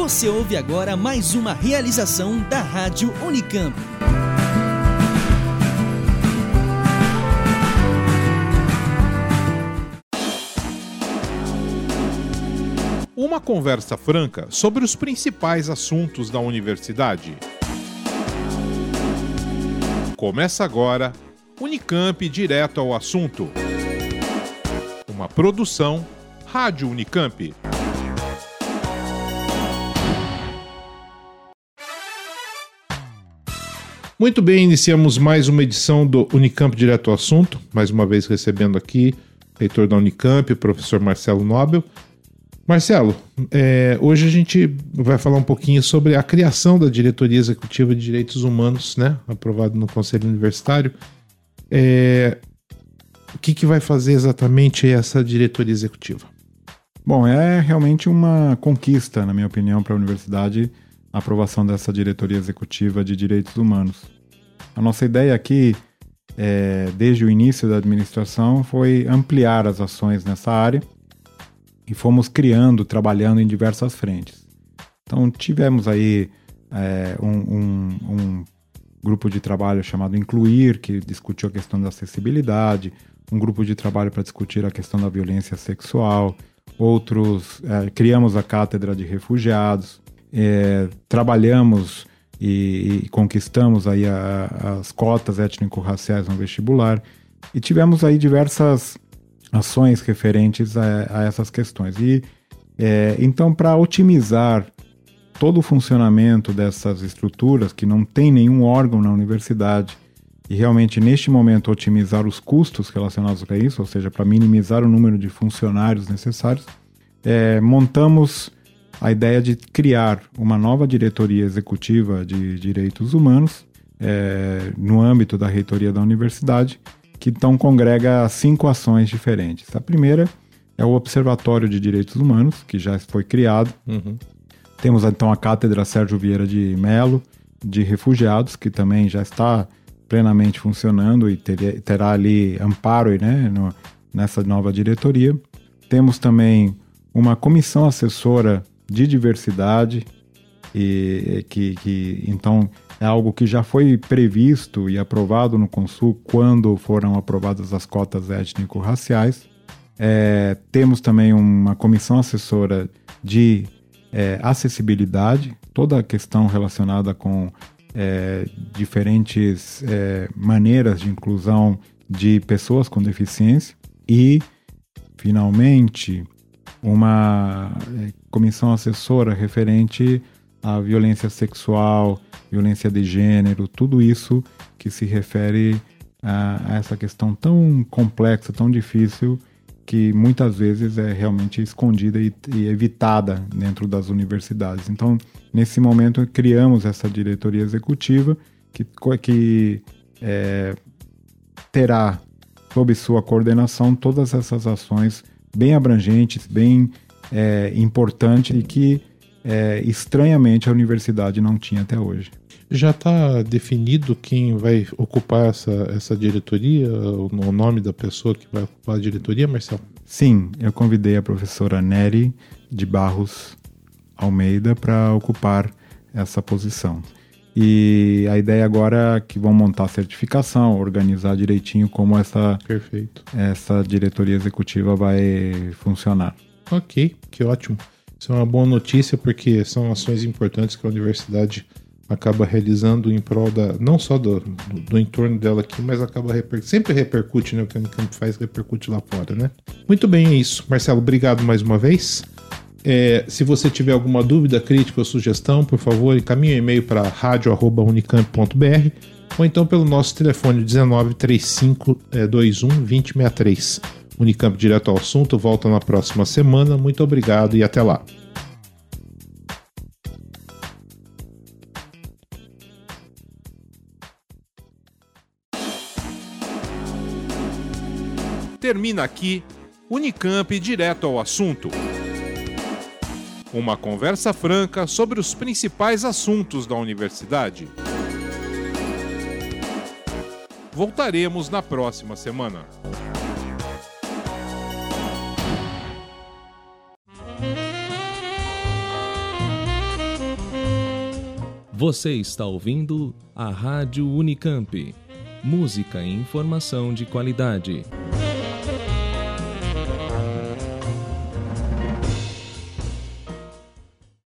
Você ouve agora mais uma realização da Rádio Unicamp. Uma conversa franca sobre os principais assuntos da universidade. Começa agora Unicamp Direto ao Assunto. Uma produção Rádio Unicamp. Muito bem, iniciamos mais uma edição do Unicamp Direto ao Assunto, mais uma vez recebendo aqui o reitor da Unicamp, o professor Marcelo Nobel. Marcelo, é, hoje a gente vai falar um pouquinho sobre a criação da Diretoria Executiva de Direitos Humanos, né, aprovado no Conselho Universitário. É, o que, que vai fazer exatamente essa diretoria executiva? Bom, é realmente uma conquista, na minha opinião, para a universidade a aprovação dessa diretoria executiva de direitos humanos. A nossa ideia aqui, é, desde o início da administração, foi ampliar as ações nessa área e fomos criando, trabalhando em diversas frentes. Então, tivemos aí é, um, um, um grupo de trabalho chamado Incluir, que discutiu a questão da acessibilidade, um grupo de trabalho para discutir a questão da violência sexual, outros é, criamos a cátedra de refugiados, é, trabalhamos e, e, conquistamos aí a, as cotas étnico-raciais no vestibular e tivemos aí diversas ações referentes a, a essas questões. E é, então, para otimizar todo o funcionamento dessas estruturas, que não tem nenhum órgão na universidade, e realmente neste momento otimizar os custos relacionados a isso, ou seja, para minimizar o número de funcionários necessários, é, montamos a ideia de criar uma nova diretoria executiva de direitos humanos é, no âmbito da reitoria da universidade, que então congrega cinco ações diferentes. A primeira é o Observatório de Direitos Humanos, que já foi criado. Uhum. Temos então a Cátedra Sérgio Vieira de Melo, de Refugiados, que também já está plenamente funcionando e ter, terá ali amparo né, no, nessa nova diretoria. Temos também uma comissão assessora de diversidade, e que, que então é algo que já foi previsto e aprovado no Consul quando foram aprovadas as cotas étnico-raciais. É, temos também uma comissão assessora de é, acessibilidade, toda a questão relacionada com é, diferentes é, maneiras de inclusão de pessoas com deficiência e, finalmente, uma é, comissão assessora referente à violência sexual, violência de gênero, tudo isso que se refere a, a essa questão tão complexa, tão difícil, que muitas vezes é realmente escondida e, e evitada dentro das universidades. Então, nesse momento, criamos essa diretoria executiva que, que é, terá sob sua coordenação todas essas ações bem abrangentes, bem é, importantes e que é, estranhamente a universidade não tinha até hoje. Já está definido quem vai ocupar essa, essa diretoria, o nome da pessoa que vai ocupar a diretoria, Marcelo? Sim, eu convidei a professora Nery de Barros Almeida para ocupar essa posição. E a ideia agora é que vão montar a certificação, organizar direitinho como essa, Perfeito. essa diretoria executiva vai funcionar. Ok, que ótimo. Isso é uma boa notícia porque são ações importantes que a universidade acaba realizando em prol da, não só do, do, do entorno dela aqui, mas acaba reper, sempre repercute, né? O que a Unicamp faz repercute lá fora, né? Muito bem, é isso. Marcelo, obrigado mais uma vez. É, se você tiver alguma dúvida, crítica ou sugestão, por favor, encaminhe um e-mail para radio.unicamp.br ou então pelo nosso telefone 19 35 21 2063. Unicamp direto ao assunto volta na próxima semana. Muito obrigado e até lá. Termina aqui Unicamp direto ao assunto. Uma conversa franca sobre os principais assuntos da universidade. Voltaremos na próxima semana. Você está ouvindo a Rádio Unicamp. Música e informação de qualidade.